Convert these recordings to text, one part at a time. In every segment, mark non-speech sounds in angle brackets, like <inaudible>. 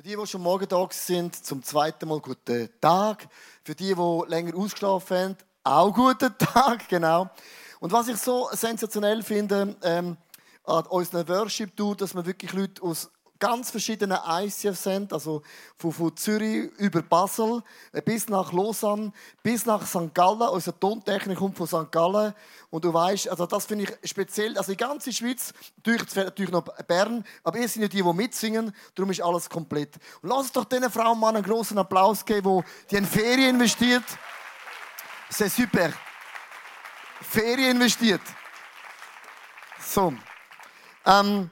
Für die, die schon morgen da sind, zum zweiten Mal guten Tag. Für die, die länger ausgeschlafen haben, auch guten <laughs> Tag, genau. Und was ich so sensationell finde ähm, an unseren Worship Tour, dass wir wirklich Leute aus ganz verschiedene ICFs sind, also von, von, Zürich über Basel äh, bis nach Lausanne, bis nach St. Gallen. Unser Tontechnik kommt von St. Gallen. Und du weißt, also das finde ich speziell. Also die ganze Schweiz, natürlich, natürlich noch Bern, aber ihr seid ja die, die mitsingen, darum ist alles komplett. Und lass uns doch diesen Frauen mal einen großen Applaus geben, die in Ferien investiert. C'est super. Ferien investiert. So. Ähm,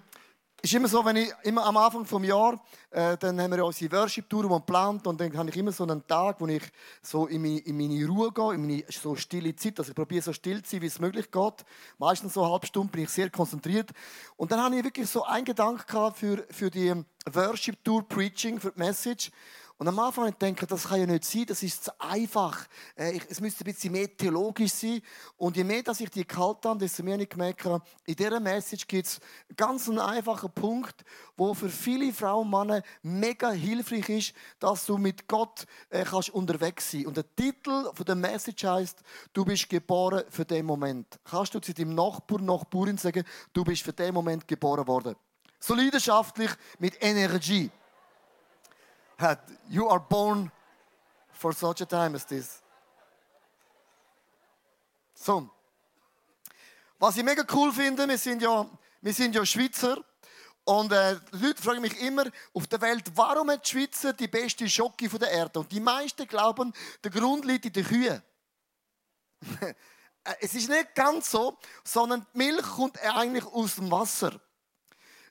ist immer so, wenn ich immer am Anfang des Jahres, äh, dann haben wir unsere Worship-Tour, geplant und dann habe ich immer so einen Tag, wo ich so in meine, in meine Ruhe gehe, in meine so stille Zeit, also ich probiere so still zu sein, wie es möglich geht. Meistens so eine halbe Stunde bin ich sehr konzentriert. Und dann habe ich wirklich so einen Gedanken für, für die Worship-Tour Preaching, für die Message. Und am Anfang denke ich, das kann ja nicht sein, das ist zu einfach. Äh, es müsste ein bisschen mehr theologisch sein. Und je mehr, dass ich die kalt habe, desto mehr ich gemerkt in dieser Message gibt es ganz einen einfachen Punkt, wo für viele Frauen und Männer mega hilfreich ist, dass du mit Gott äh, kannst unterwegs sein. Und der Titel von der Message heißt: Du bist geboren für den Moment. Kannst du zu deinem Nachbar, Nachbarin sagen, du bist für den Moment geboren worden? So leidenschaftlich mit Energie hat, you are born for such a time as this. So. Was ich mega cool finde, wir sind ja, wir sind ja Schweizer. Und äh, die Leute fragen mich immer auf der Welt, warum hat die Schweizer die beste Schocke der Erde? Und die meisten glauben, der Grund liegt in den Kühen. <laughs> Äh, es ist nicht ganz so, sondern die Milch kommt eigentlich aus dem Wasser.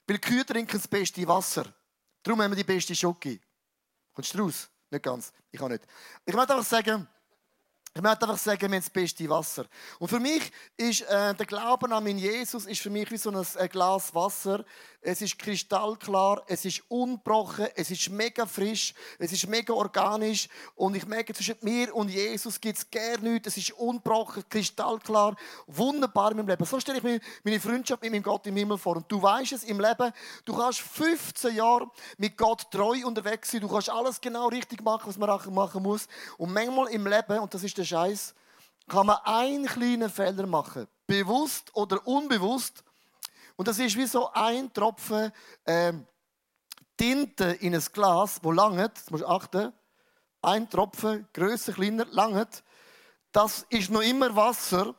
Weil Kühe trinken das beste Wasser. Darum haben wir die beste Schocke. Kommst du raus? Nicht ganz. Ich kann nicht. Ich möchte einfach sagen, ich möchte einfach sagen, wir haben das beste Wasser. Und für mich ist äh, der Glauben an meinen Jesus ist für mich wie so ein, ein Glas Wasser, es ist kristallklar, es ist unbrochen, es ist mega frisch, es ist mega organisch. Und ich merke, zwischen mir und Jesus gibt es gerne nichts, es ist unbrochen, kristallklar, wunderbar in meinem Leben. So stelle ich mir meine Freundschaft mit meinem Gott im Himmel vor. Und du weißt es im Leben, du kannst 15 Jahre mit Gott treu unterwegs sein, du kannst alles genau richtig machen, was man machen muss. Und manchmal im Leben, und das ist der Scheiß, kann man einen kleinen Fehler machen, bewusst oder unbewusst, und das ist wie so ein Tropfen äh, Tinte in ein Glas, wo langt, das musst du achten, ein Tropfen, grösser, kleiner, langt. Das ist noch immer Wasser,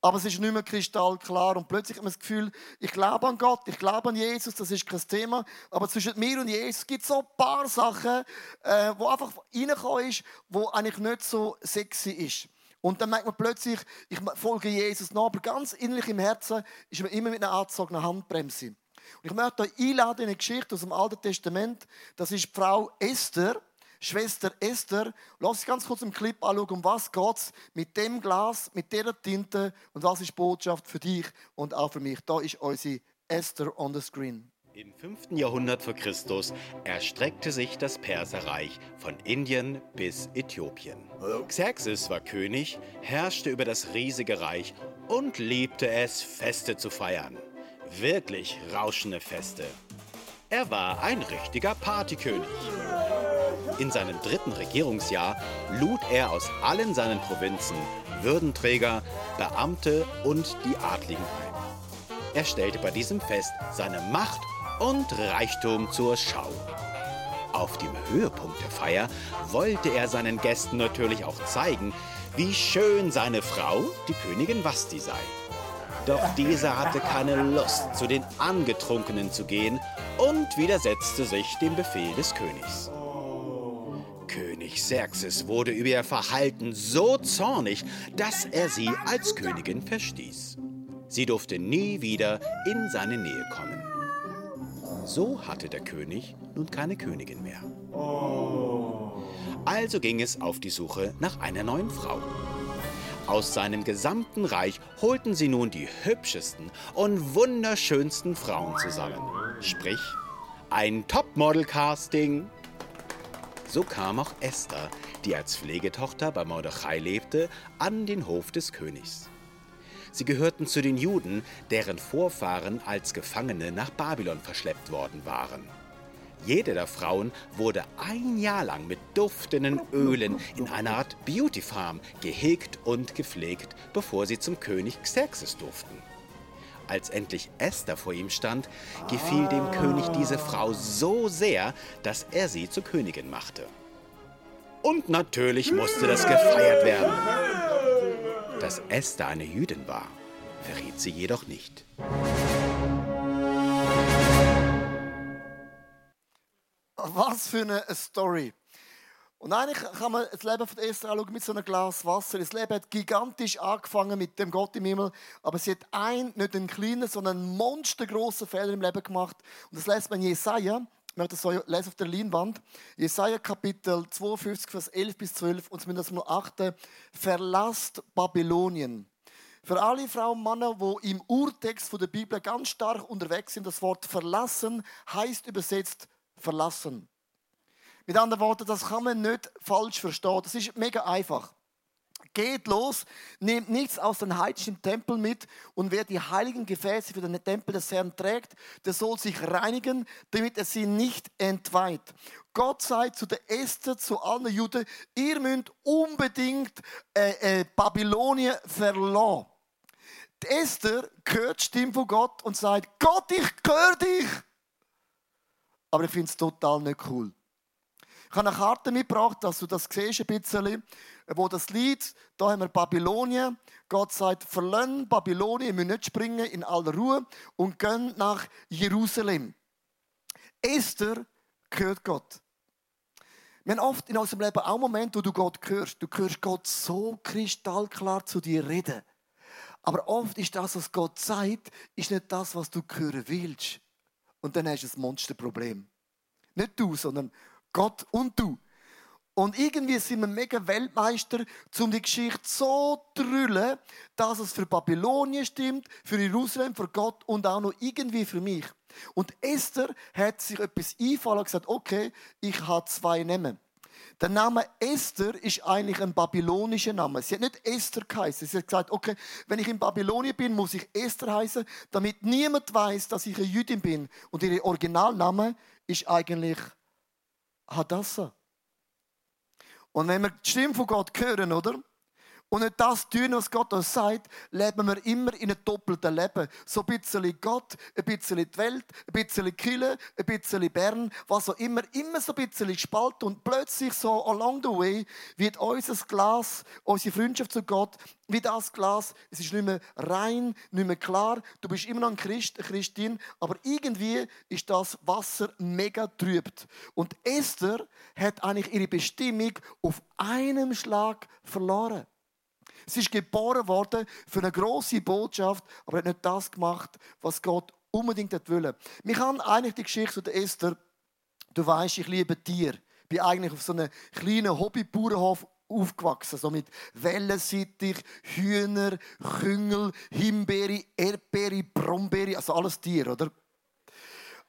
aber es ist nicht mehr kristallklar. Und plötzlich hat man das Gefühl, ich glaube an Gott, ich glaube an Jesus, das ist kein Thema. Aber zwischen mir und Jesus gibt es so ein paar Sachen, äh, wo einfach reingekommen ist, wo eigentlich nicht so sexy ist. Und dann merkt man plötzlich, ich folge Jesus nach, aber ganz innerlich im Herzen ist man immer mit einer angezogenen Handbremse. Und ich möchte euch einladen in eine Geschichte aus dem Alten Testament. Das ist die Frau Esther, Schwester Esther. Lass uns ganz kurz im Clip anschauen, um was geht mit dem Glas, mit dieser Tinte und was ist die Botschaft für dich und auch für mich. Da ist unsere Esther on the screen. Im 5. Jahrhundert vor Christus erstreckte sich das Perserreich von Indien bis Äthiopien. Xerxes war König, herrschte über das riesige Reich und liebte es, Feste zu feiern. Wirklich rauschende Feste. Er war ein richtiger Partykönig. In seinem dritten Regierungsjahr lud er aus allen seinen Provinzen Würdenträger, Beamte und die Adligen ein. Er stellte bei diesem Fest seine Macht und Reichtum zur Schau. Auf dem Höhepunkt der Feier wollte er seinen Gästen natürlich auch zeigen, wie schön seine Frau, die Königin Vasti, sei. Doch diese hatte keine Lust, zu den Angetrunkenen zu gehen und widersetzte sich dem Befehl des Königs. König Xerxes wurde über ihr Verhalten so zornig, dass er sie als Königin verstieß. Sie durfte nie wieder in seine Nähe kommen. So hatte der König nun keine Königin mehr. Also ging es auf die Suche nach einer neuen Frau. Aus seinem gesamten Reich holten sie nun die hübschesten und wunderschönsten Frauen zusammen. Sprich, ein Topmodel-Casting. So kam auch Esther, die als Pflegetochter bei Mordechai lebte, an den Hof des Königs. Sie gehörten zu den Juden, deren Vorfahren als Gefangene nach Babylon verschleppt worden waren. Jede der Frauen wurde ein Jahr lang mit duftenden Ölen in einer Art Beauty Farm gehegt und gepflegt, bevor sie zum König Xerxes durften. Als endlich Esther vor ihm stand, gefiel dem König diese Frau so sehr, dass er sie zur Königin machte. Und natürlich musste das gefeiert werden. Dass Esther eine Jüdin war, verriet sie jedoch nicht. Was für eine Story. Und eigentlich kann man das Leben von Esther anschauen mit so einem Glas Wasser. Das Leben hat gigantisch angefangen mit dem Gott im Himmel, aber sie hat ein, nicht einen kleinen, sondern einen monstergroßen Fehler im Leben gemacht. Und das lässt man in Jesaja, möchte das so lesen auf der Leinwand, Jesaja Kapitel 52, Vers 11 bis 12, und zumindest mal achten, verlasst Babylonien. Für alle Frauen und Männer, die im Urtext der Bibel ganz stark unterwegs sind, das Wort verlassen heißt übersetzt verlassen. Mit anderen Worten, das kann man nicht falsch verstehen. Das ist mega einfach. Geht los, nehmt nichts aus den heidnischen Tempel mit und wer die heiligen Gefäße für den Tempel des Herrn trägt, der soll sich reinigen, damit er sie nicht entweiht. Gott sei zu der Esther, zu allen Juden, ihr müsst unbedingt äh, äh, Babylonien verlassen. Die Esther hört die Stimme von Gott und sagt, Gott, ich höre dich. Aber ich finde es total nicht cool. Ich habe eine Karte mitgebracht, dass du das siehst ein bisschen, wo das Lied, da haben wir Babylonien. Gott sagt, verlassen Babylonien, müsst nicht springen in aller Ruhe und gehen nach Jerusalem. Esther gehört Gott. Wir haben oft in unserem Leben auch Momente, wo du Gott hörst. Du hörst Gott so kristallklar zu dir reden. Aber oft ist das, was Gott sagt, ist nicht das, was du hören willst. Und dann hast du ein Monsterproblem. Nicht du, sondern Gott und du. Und irgendwie sind wir mega Weltmeister, um die Geschichte so zu drüllen, dass es für Babylonien stimmt, für Jerusalem, für Gott und auch noch irgendwie für mich. Und Esther hat sich etwas einfallen und gesagt, okay, ich habe zwei Namen. Der Name Esther ist eigentlich ein babylonischer Name. Sie hat nicht Esther geheißen. Sie hat gesagt, okay, wenn ich in Babylonien bin, muss ich Esther heißen, damit niemand weiß, dass ich eine Jüdin bin. Und ihr Originalname ist eigentlich Hadassah. Und wenn wir die Stimme von Gott hören, oder? Und nicht das tun, was Gott uns sagt, leben wir immer in einem doppelten Leben. So ein bisschen Gott, ein bisschen die Welt, ein bisschen Kille, ein bisschen Bern, was auch immer, immer so ein bisschen Spalt. Und plötzlich so along the way wird unser Glas, unsere Freundschaft zu Gott, wie das Glas, es ist nicht mehr rein, nicht mehr klar. Du bist immer noch ein Christ, eine Christin, aber irgendwie ist das Wasser mega trübt. Und Esther hat eigentlich ihre Bestimmung auf einem Schlag verloren. Sie ist geboren worden für eine große Botschaft, aber hat nicht das gemacht, was Gott unbedingt wollte. Wir haben eigentlich die Geschichte der Esther, du weißt, ich liebe Tiere. Ich bin eigentlich auf so einem kleinen Hobbybauernhof aufgewachsen, so mit Wellensittich, Hühner, Küngel, Himbeere, Erdbeere, Brombeere, also alles Tier, oder?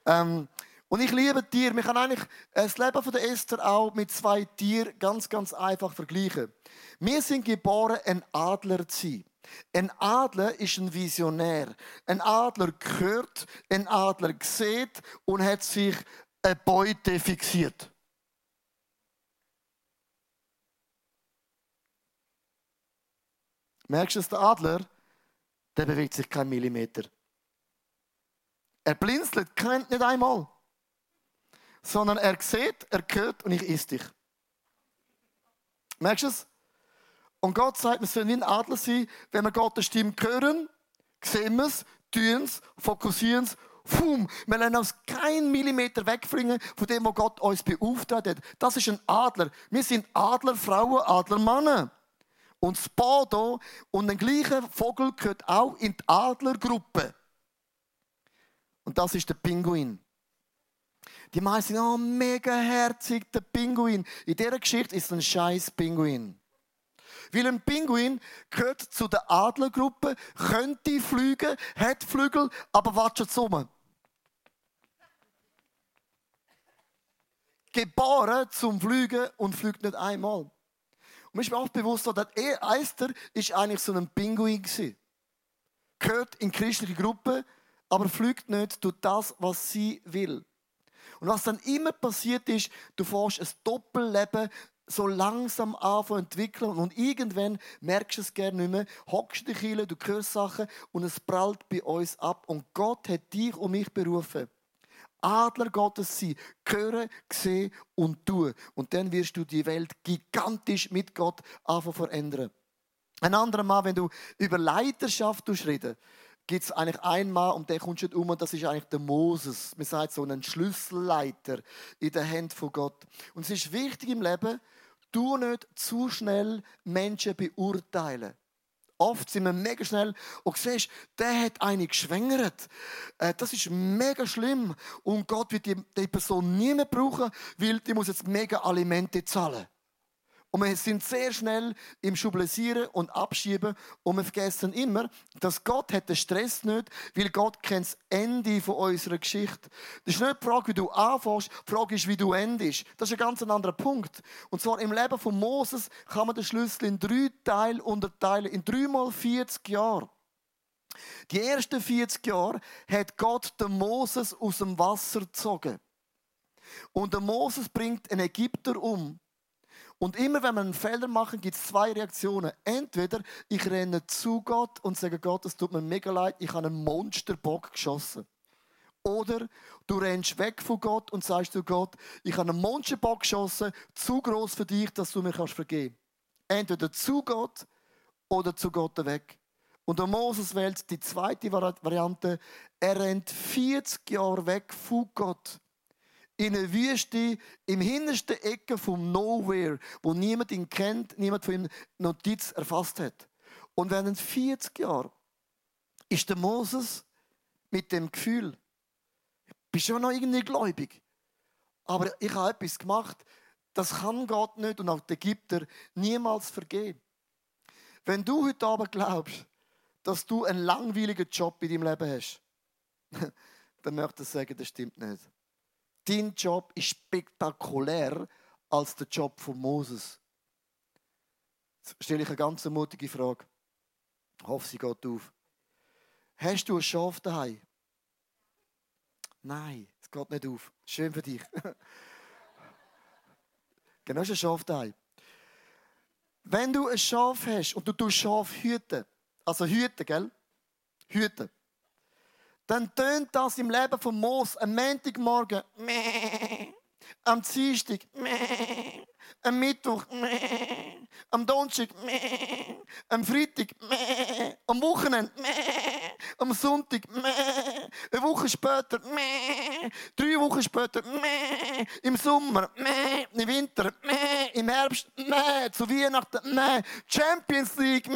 Ähm, und ich liebe Tiere. Man kann eigentlich das Leben von der Esther auch mit zwei Tieren ganz, ganz einfach vergleichen. Wir sind geboren, ein Adler zu sein. Ein Adler ist ein Visionär. Ein Adler gehört, ein Adler sieht und hat sich eine Beute fixiert. Merkst du, dass der Adler, der bewegt sich keinen Millimeter. Er blinzelt nicht einmal sondern er sieht, er hört und ich isse dich. Merkst du es? Und Gott sagt, wir sollen wie ein Adler sein, wenn wir Gottes Stimme hören, sehen wir es, tun es, fokussieren es, Fum, wir lernen uns keinen Millimeter wegfliegen von dem, was Gott uns beauftragt hat. Das ist ein Adler. Wir sind Adlerfrauen, Adlermänner. Und das Bodo und der gleiche Vogel gehört auch in die Adlergruppe. Und das ist der Pinguin. Die meisten sagen, oh, mega herzig, der Pinguin. In dieser Geschichte ist ein scheiß Pinguin. Weil ein Pinguin gehört zu der Adlergruppe, könnte fliegen, hat Flügel, aber wartet zusammen. Geboren zum Fliegen und fliegt nicht einmal. Und mir ist mir auch bewusst, dass Eister ist eigentlich so ein Pinguin gewesen. Gehört in christliche Gruppe, aber fliegt nicht, tut das, was sie will. Und was dann immer passiert ist, du fährst ein Doppelleben so langsam an zu entwickeln und irgendwann merkst du es gerne nicht mehr, hockst dich hin, du hörst Sachen und es prallt bei uns ab. Und Gott hat dich und mich berufen. Adler Gottes sein, hören, sehen und tun. Und dann wirst du die Welt gigantisch mit Gott anfangen verändern. Ein anderer Mal, wenn du über Leiterschaft reden gibt es eigentlich einen Mann, um den kommst du nicht um, und das ist eigentlich der Moses. Man sagt so einen Schlüsselleiter in der Hand von Gott. Und es ist wichtig im Leben, du nicht zu schnell Menschen beurteilen. Oft sind wir mega schnell und siehst, der hat eine geschwängert. Äh, das ist mega schlimm. Und Gott wird die, Person nie mehr brauchen, weil die muss jetzt mega Alimente zahlen. Und wir sind sehr schnell im Schublisieren und Abschieben und wir vergessen immer, dass Gott den Stress nicht, weil Gott kennt das Ende von unserer Geschichte. Das ist nicht die Frage, wie du anfängst, die Frage ist, wie du endest. Das ist ein ganz anderer Punkt. Und zwar im Leben von Moses kann man den Schlüssel in drei Teile unterteilen, in dreimal 40 Jahre. Die ersten 40 Jahre hat Gott den Moses aus dem Wasser gezogen. Und der Moses bringt einen Ägypter um. Und immer wenn wir einen Fehler machen, gibt es zwei Reaktionen. Entweder ich renne zu Gott und sage, Gott, es tut mir mega leid, ich habe einen Monsterbock geschossen. Oder du rennst weg von Gott und sagst zu Gott, ich habe einen Monsterbock geschossen, zu groß für dich, dass du mir kannst vergeben. Entweder zu Gott oder zu Gott weg. Und der Moses wählt die zweite Variante. Er rennt 40 Jahre weg von Gott in einer Wüste im hintersten Ecke vom Nowhere, wo niemand ihn kennt, niemand von ihm Notiz erfasst hat. Und während 40 Jahren ist der Moses mit dem Gefühl, ich bin schon noch irgendwie gläubig, aber ich habe etwas gemacht, das kann Gott nicht und auch die Ägypter niemals vergehen. Wenn du heute Abend glaubst, dass du einen langweiligen Job in deinem Leben hast, <laughs> dann möchte ich sagen, das stimmt nicht. Dein Job ist spektakulär als der Job von Moses. Jetzt stelle ich eine ganz mutige Frage. Ich hoffe, sie geht auf. Hast du ein Schaf daheim? Nein, es geht nicht auf. Schön für dich. <laughs> genau, hast ein Schaf daheim. Wenn du ein Schaf hast und du tust Schaf hüten, also hüten, gell? Hüten dann tönt das im Leben von Moos am Montagmorgen, am Dienstag, am Mittwoch, am Donnerstag, am Freitag, am Wochenende, am Sonntag, eine Woche später, drei Wochen später, im Sommer, im Winter, im Herbst, zu Weihnachten, Champions League,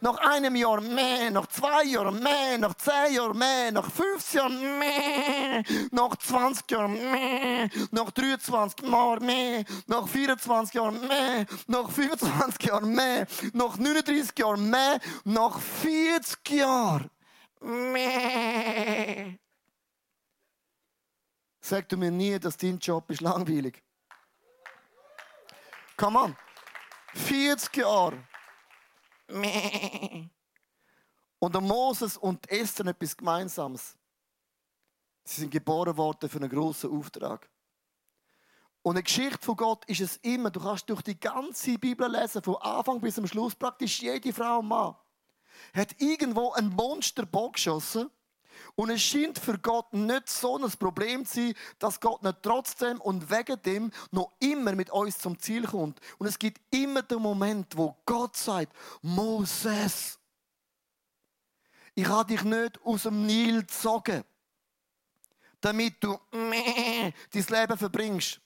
nach einem Jahr, nach zwei Jahren, nach zehn Jahren, nach 15 Jahren, nach 20 Jahren, nach 23 Jahren, nach 24 Jahren, nach 25 Jahren, nach 39 Jahren, nach 40 Jahren. Mäh. Sag du mir nie, dass dein Job ist langweilig. Come on. 40 Jahre. Mäh. Und der Moses und Esther etwas Gemeinsames. Sie sind geboren worden für einen großen Auftrag. Und eine Geschichte von Gott ist es immer. Du kannst durch die ganze Bibel lesen, von Anfang bis zum Schluss, praktisch jede Frau und Mann hat irgendwo ein Monster geschossen. Und es scheint für Gott nicht so ein Problem zu sein, dass Gott nicht trotzdem und wegen dem noch immer mit uns zum Ziel kommt. Und es gibt immer den Moment, wo Gott sagt, Moses, ich habe dich nicht aus dem Nil gezogen, damit du dein Leben verbringst,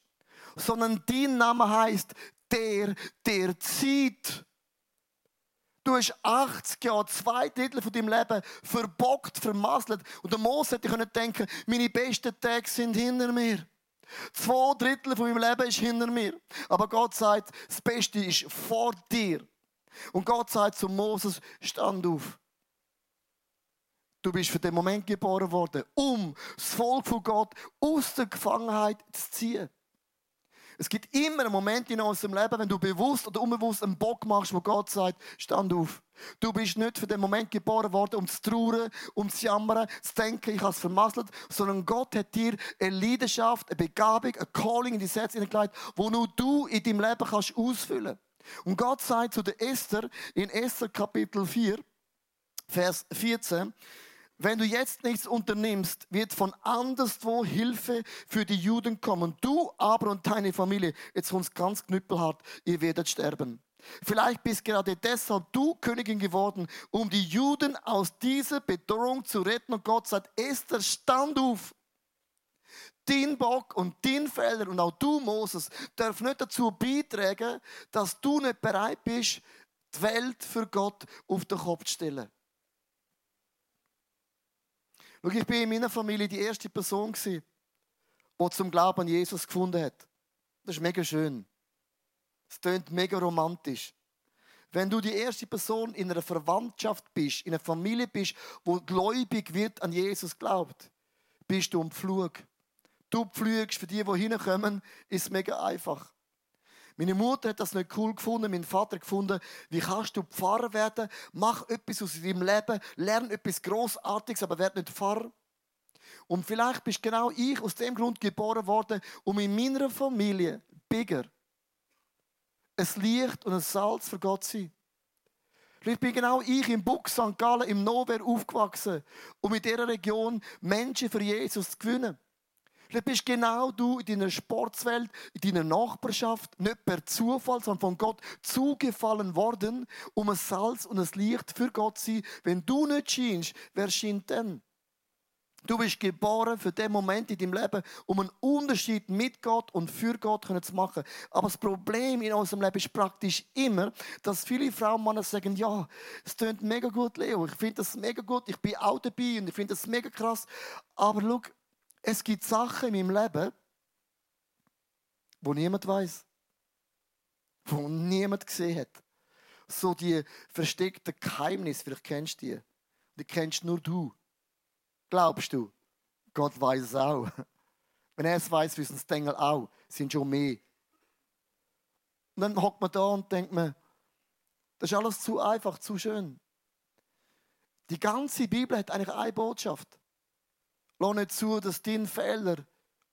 sondern dein Name heißt der, der zieht. Du hast 80 Jahre, zwei Drittel von deinem Leben verbockt, vermasselt. Und der Mose hätte ich denken meine besten Tage sind hinter mir. Zwei Drittel von meinem Leben ist hinter mir. Aber Gott sagt, das Beste ist vor dir. Und Gott sagt zu Moses, stand auf. Du bist für den Moment geboren worden, um das Volk von Gott aus der Gefangenheit zu ziehen. Es gibt immer einen Moment in unserem Leben, wenn du bewusst oder unbewusst einen Bock machst, wo Gott sagt, stand auf. Du bist nicht für den Moment geboren worden, um zu trauern, um zu jammern, zu denken, ich habe es vermasselt, sondern Gott hat dir eine Leidenschaft, eine Begabung, ein Calling in die Sätze hineingelegt, wo nur du in deinem Leben kannst ausfüllen. Und Gott sagt zu der Esther in Esther Kapitel 4, Vers 14, wenn du jetzt nichts unternimmst, wird von anderswo Hilfe für die Juden kommen. Du aber und deine Familie, jetzt es ganz knüppelhart, ihr werdet sterben. Vielleicht bist gerade deshalb du Königin geworden, um die Juden aus dieser Bedrohung zu retten. Und Gott sagt, Esther, stand auf. Dein Bock und dein Fehler und auch du, Moses, darf nicht dazu beitragen, dass du nicht bereit bist, die Welt für Gott auf den Kopf zu stellen. Schau, ich bin in meiner Familie die erste Person, die zum Glauben an Jesus gefunden hat. Das ist mega schön. Es klingt mega romantisch. Wenn du die erste Person in einer Verwandtschaft bist, in einer Familie bist, wo gläubig wird an Jesus glaubt, bist du am Flug. Du pflügst für die, die hinkommen, ist mega einfach. Meine Mutter hat das nicht cool gefunden, mein Vater gefunden, wie kannst du Pfarrer werden? Mach etwas aus deinem Leben, lern etwas Großartiges, aber werd nicht Pfarrer. Und vielleicht bist genau ich aus dem Grund geboren worden, um in meiner Familie bigger ein Licht und ein Salz für Gott zu sein. Vielleicht bin genau ich im Buch St. Gallen, im Nowhere aufgewachsen, um in dieser Region Menschen für Jesus zu gewinnen. Vielleicht bist genau du in deiner Sportswelt, in deiner Nachbarschaft, nicht per Zufall, sondern von Gott zugefallen worden, um ein Salz und ein Licht für Gott zu sein. Wenn du nicht scheinst, wer scheint denn? Du bist geboren für den Moment in deinem Leben, um einen Unterschied mit Gott und für Gott zu machen. Aber das Problem in unserem Leben ist praktisch immer, dass viele Frauen und Männer sagen, ja, es klingt mega gut, Leo, ich finde das mega gut, ich bin auch dabei und ich finde das mega krass. Aber schau, es gibt Sachen in meinem Leben, wo niemand weiß, wo niemand gesehen hat. So die versteckten Geheimnisse, vielleicht kennst du die. Die kennst nur du. Glaubst du? Gott weiß es auch. <laughs> Wenn er es weiß, wissen es die Engel auch. Es sind schon mehr. Und dann hockt man da und denkt man, das ist alles zu einfach, zu schön. Die ganze Bibel hat eigentlich eine Botschaft. Lass nicht zu, dass dein Fehler,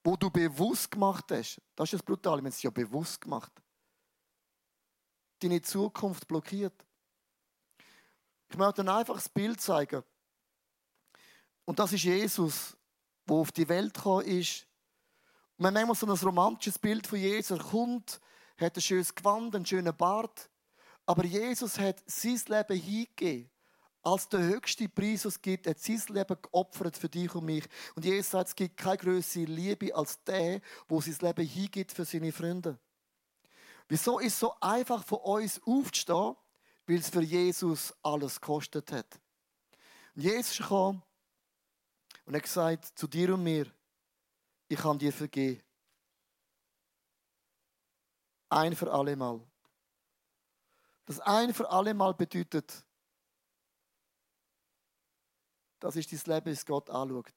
wo du bewusst gemacht hast, das ist das Brutale, wir haben es ja bewusst gemacht, deine Zukunft blockiert. Ich möchte ein einfaches Bild zeigen. Und das ist Jesus, der auf die Welt gekommen ist. Und man manchmal so ein romantisches Bild von Jesus. Er kommt, hat ein schönes Gewand, einen schönen Bart. Aber Jesus hat sein Leben hingegeben als der höchste Preis, was es gibt, hat sein Leben geopfert für dich und mich. Und Jesus sagt, es gibt keine größere Liebe als der, wo sein Leben hingibt für seine Freunde. Wieso ist es so einfach von uns aufzustehen? Weil es für Jesus alles gekostet hat. Und Jesus kam und hat gesagt zu dir und mir, ich kann dir vergeben. Ein für alle Mal. Das ein für alle Mal bedeutet, das ist dein Leben, das Gott anschaut.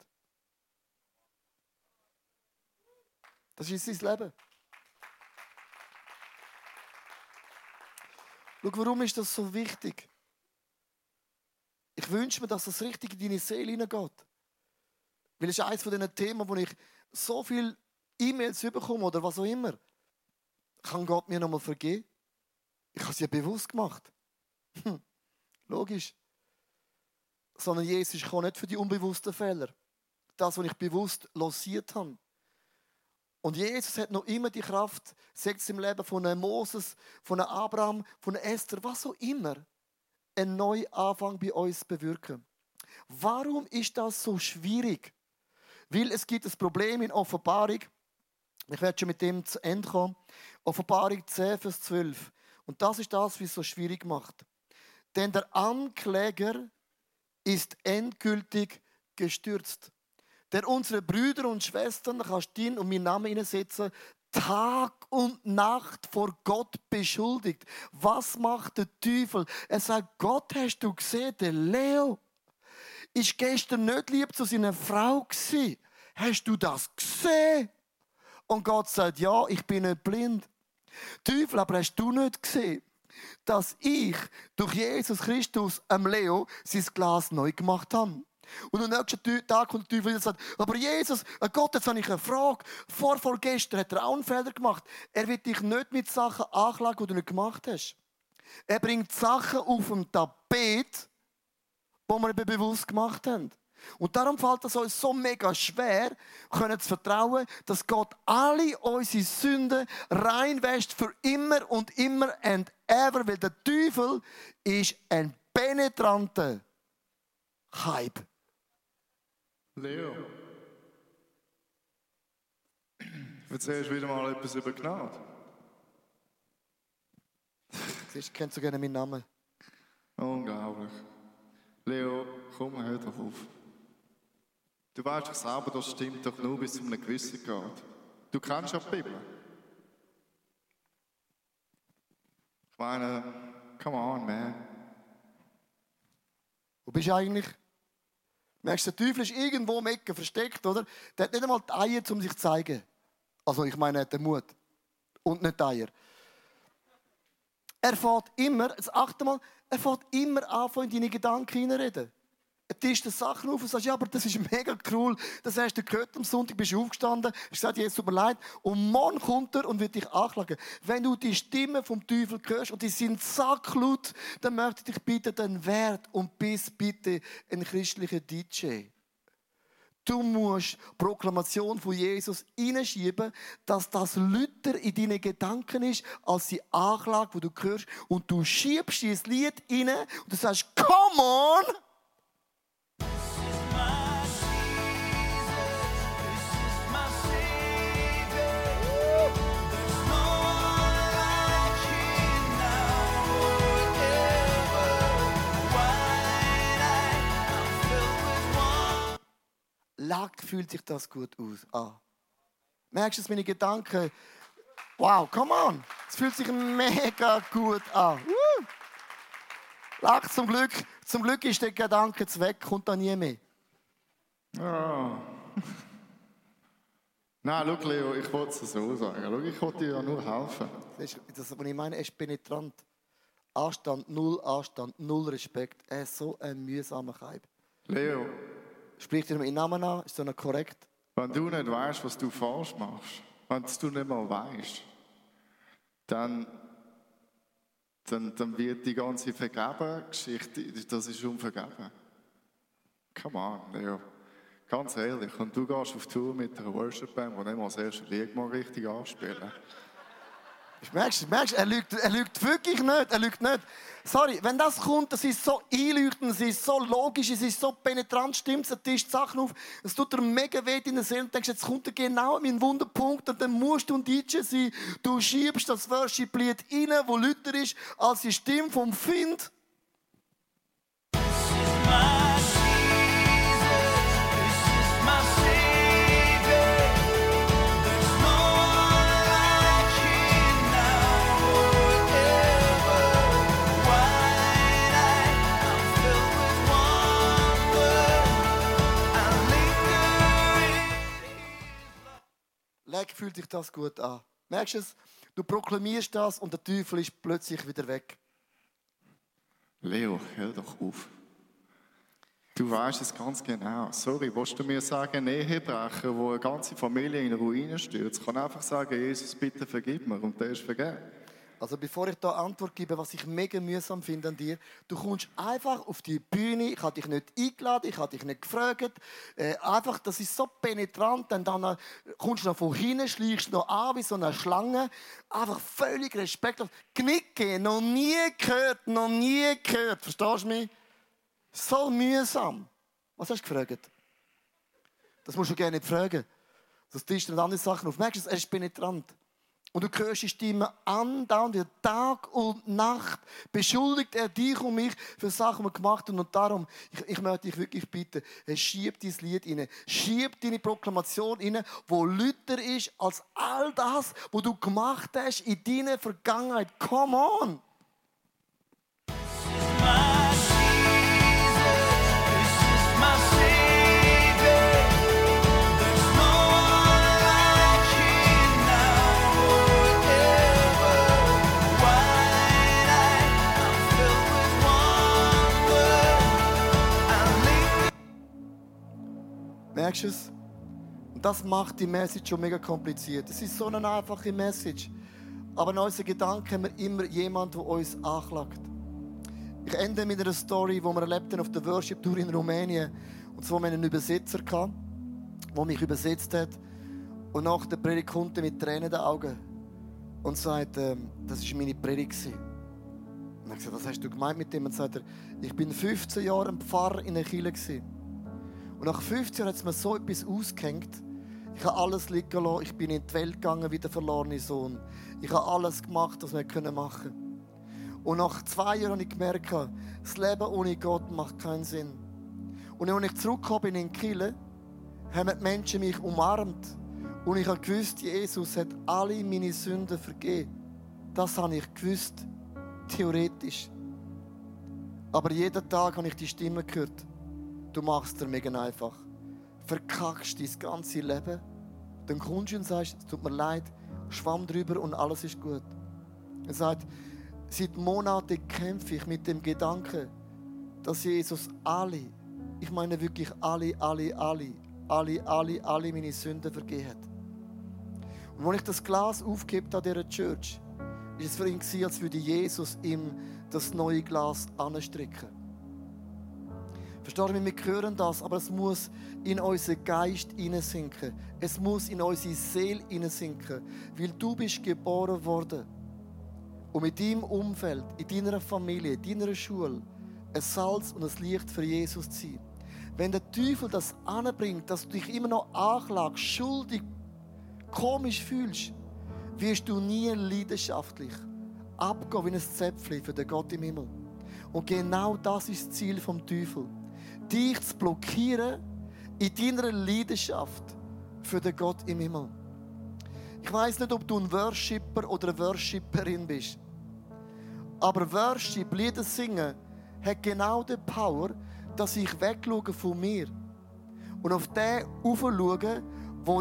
Das ist sein Leben. Schau, warum ist das so wichtig? Ich wünsche mir, dass das richtig in deine Seele hineingeht. Weil es ist eines von diesen Themen, wo ich so viele E-Mails bekomme oder was auch immer. Kann Gott mir nochmal vergeben? Ich habe es ja bewusst gemacht. Hm. Logisch sondern Jesus ist nicht für die unbewussten Fehler. Das, was ich bewusst losiert habe. Und Jesus hat noch immer die Kraft, sagt im Leben von einem Moses, von einem Abraham, von einem Esther, was auch immer, einen neuen Anfang bei uns bewirken. Warum ist das so schwierig? Weil es gibt ein Problem in Offenbarung. Ich werde schon mit dem zu Ende kommen. Offenbarung 10, Vers 12. Und das ist das, was es so schwierig macht. Denn der Ankläger ist endgültig gestürzt. Der unsere Brüder und Schwestern, kannst du und meinen Namen hineinsetzen, Tag und Nacht vor Gott beschuldigt. Was macht der Teufel? Er sagt, Gott, hast du gesehen, der Leo ist gestern nicht lieb zu seiner Frau gewesen. Hast du das gesehen? Und Gott sagt, ja, ich bin nicht blind. Teufel, aber hast du nicht gesehen, dass ich durch Jesus Christus am Leo sein Glas neu gemacht habe? Und am nächsten Tag kommt der Teufel und sagt, aber Jesus, äh, Gott, jetzt habe ich eine Frage. Vor, vor gestern hat er auch einen Fehler gemacht. Er wird dich nicht mit Sachen anklagen, die du nicht gemacht hast. Er bringt Sachen auf dem Tapet, die wir bewusst gemacht haben. Und darum fällt es uns so mega schwer, können zu vertrauen, dass Gott alle unsere Sünden reinwäscht für immer und immer and ever, weil der Teufel ist ein penetranter Hype. Leo, erzählst wieder mal etwas über Gnade. Siehst du, kennst du gerne meinen Namen? Unglaublich. Leo, komm, hör doch auf. Du weißt doch selber, das stimmt doch nur bis zu einem gewissen Grad. Du kennst ja die Bibel. Ich meine, come on, man. Wo bist du eigentlich? Merkst du, der Teufel ist irgendwo im Ecken versteckt, oder? Der hat nicht einmal die Eier, um sich zu zeigen. Also, ich meine, er hat den Mut. Und nicht die Eier. Er fährt immer, jetzt achte mal, er fährt immer an, in deine Gedanken hineinreden. Er tischt Sachen auf und sagt, ja, aber das ist mega cool. Das hast du gehört am Sonntag, bist du aufgestanden, hast gesagt, jetzt tut mir leid. Und morgen kommt er und wird dich anklagen. Wenn du die Stimme vom Teufel hörst und die sind sacklaut, dann möchte ich dich bitten, dann werd und bist bitte ein christlicher DJ. Du musst Proklamation von Jesus hineinschieben, dass das Lüter in deinen Gedanken ist, als die Anklage, die du hörst. Und du schiebst dieses Lied rein und du sagst, come on! Lag fühlt sich das gut aus. Ah. Merkst du, dass meine Gedanken. Wow, come on! Es fühlt sich mega gut an. Uh. Lach zum Glück. Zum Glück ist der Gedanke zu weg, kommt da nie mehr. Ja. <laughs> Nein, schau, Leo, ich wollte es so sagen. Schau, ich wollte dir ja nur helfen. Das, ist, das, was ich meine, er ist penetrant. Anstand, null Anstand, null Respekt. Er ist so ein mühsamer Kaib. Leo, Spricht ihr meinen Namen an? Ist das korrekt? wenn du nicht weißt, was du falsch machst, wenn du nicht mal weißt, dann, dann, dann wird die ganze Vergeben-Geschichte, das ist unvergeben. Come on, Leo. Ganz ehrlich, und du gehst auf Tour mit einer Worship-Band, die nicht mal das erste Lied mal richtig anspielen. Merkst du, merkst, er, lügt, er lügt wirklich nicht, er lügt nicht. Sorry, wenn das kommt, das ist so einleuchtend, es ist so logisch, es ist so penetrant, stimmt, es tischt Sachen auf, es tut dir mega weh in der Seele und denkst, jetzt kommt er genau in meinen Wunderpunkt und dann musst du ein DJ sein. Du schiebst das Worship-Lied rein, wo lauter ist, als die Stimme vom Find. Leck fühlt sich das gut an. Merkst du es? Du proklamierst das und der Teufel ist plötzlich wieder weg. Leo, hör doch auf. Du weißt es ganz genau. Sorry, willst du mir sagen, ein Ehebrecher, wo eine ganze Familie in Ruinen stürzt, kann einfach sagen, Jesus, bitte vergib mir und der ist vergeben. Also bevor ich da Antwort gebe, was ich mega mühsam finde an dir, du kommst einfach auf die Bühne, ich habe dich nicht eingeladen, ich habe dich nicht gefragt, äh, einfach, das ist so penetrant, denn dann äh, kommst du noch von hinten, schleichst noch an wie so eine Schlange, einfach völlig respektlos, Knicke, noch nie gehört, noch nie gehört, verstehst du mich? So mühsam. Was hast du gefragt? Das musst du gerne nicht fragen. Das tischt dann andere Sachen auf. Merkst du, er ist penetrant. Und du hörst die Stimme andauernd, Tag und Nacht beschuldigt er dich und mich für Sachen, die wir gemacht haben. Und darum, ich, ich möchte dich wirklich bitten, schieb dein Lied rein. Schieb deine Proklamation rein, wo lüter ist als all das, was du gemacht hast in deiner Vergangenheit. Come on! Merkst du es? Und das macht die Message schon mega kompliziert. Es ist so eine einfache Message. Aber in unseren Gedanken haben wir immer jemanden, der uns anklagt. Ich ende mit einer Story, die wir erlebt haben auf der Worship Tour in Rumänien. Und zwar wir einen Übersetzer, gehabt, der mich übersetzt hat. Und nach der Predigt kommt er mit Tränen in den Augen und sagt, ähm, das war meine Predigt. Und ich gesagt, was hast du gemeint mit dem? Und sagt er, ich bin 15 Jahre ein Pfarrer in der Kirche. Und nach 15 Jahren hat es mir so etwas ausgehängt. Ich habe alles liegen lassen. Ich bin in die Welt gegangen wie der verlorene Sohn. Ich habe alles gemacht, was wir machen können. Und nach zwei Jahren habe ich gemerkt, das Leben ohne Gott macht keinen Sinn. Und als ich zurückgekommen bin in Kiel, haben die Menschen mich umarmt. Und ich habe gewusst, Jesus hat alle meine Sünden vergeben. Das habe ich gewusst, theoretisch. Aber jeden Tag habe ich die Stimme gehört. Du machst es mega einfach. Verkackst dein ganze Leben. Dann kommst du und sagst, es tut mir leid, schwamm drüber und alles ist gut. Er sagt, seit Monaten kämpfe ich mit dem Gedanken, dass Jesus alle, ich meine wirklich alle, alle, alle, alle, alle, alle meine Sünden vergeben hat. Und als ich das Glas aufgebt an dieser Church, ist es für ihn als würde Jesus ihm das neue Glas anstricken. Versteht ihr, wir hören das, aber es muss in unseren Geist hineinsinken. Es muss in unsere Seele hineinsinken. Weil du bist geboren worden. Und mit deinem Umfeld, in deiner Familie, in deiner Schule, ein Salz und ein Licht für Jesus zu sein. Wenn der Teufel das anbringt, dass du dich immer noch anklagst, schuldig, komisch fühlst, wirst du nie leidenschaftlich abgehen wie ein Zäpfchen für den Gott im Himmel. Und genau das ist das Ziel vom Teufel. Dich zu blockieren in deiner Leidenschaft für den Gott im Himmel. Ich weiß nicht, ob du ein Worshipper oder eine Worshipperin bist. Aber Worship, Lieder singen, hat genau die Power, dass ich wegschaue von mir und auf den schaue, der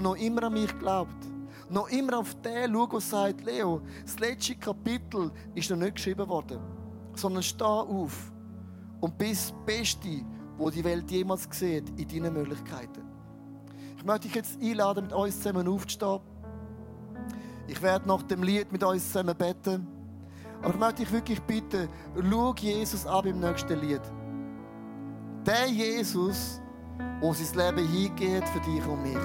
noch immer an mich glaubt noch immer auf den schauen, der sagt, Leo, das letzte Kapitel ist noch nicht geschrieben worden, sondern steh auf und bist das Beste, wo die Welt jemals sieht, in deinen Möglichkeiten. Ich möchte dich jetzt einladen, mit uns zusammen aufzustehen. Ich werde nach dem Lied mit uns zusammen beten. Aber ich möchte dich wirklich bitten, schau Jesus an im nächsten Lied. Der Jesus, der sein Leben hingeht für dich und mich.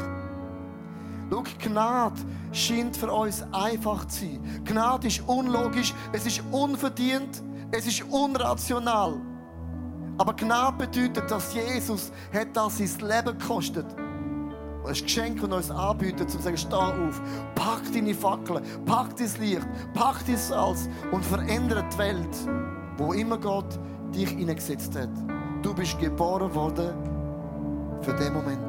Schau, Gnade scheint für uns einfach zu sein. Gnade ist unlogisch, es ist unverdient, es ist unrational. Aber Gnade bedeutet, dass Jesus hat das sein Leben gekostet. Und ein Geschenk, das uns anbietet, um zu sagen, steh auf, pack deine Fackel, pack dein Licht, pack dein Salz und verändere die Welt, wo immer Gott dich hineingesetzt hat. Du bist geboren worden für den Moment.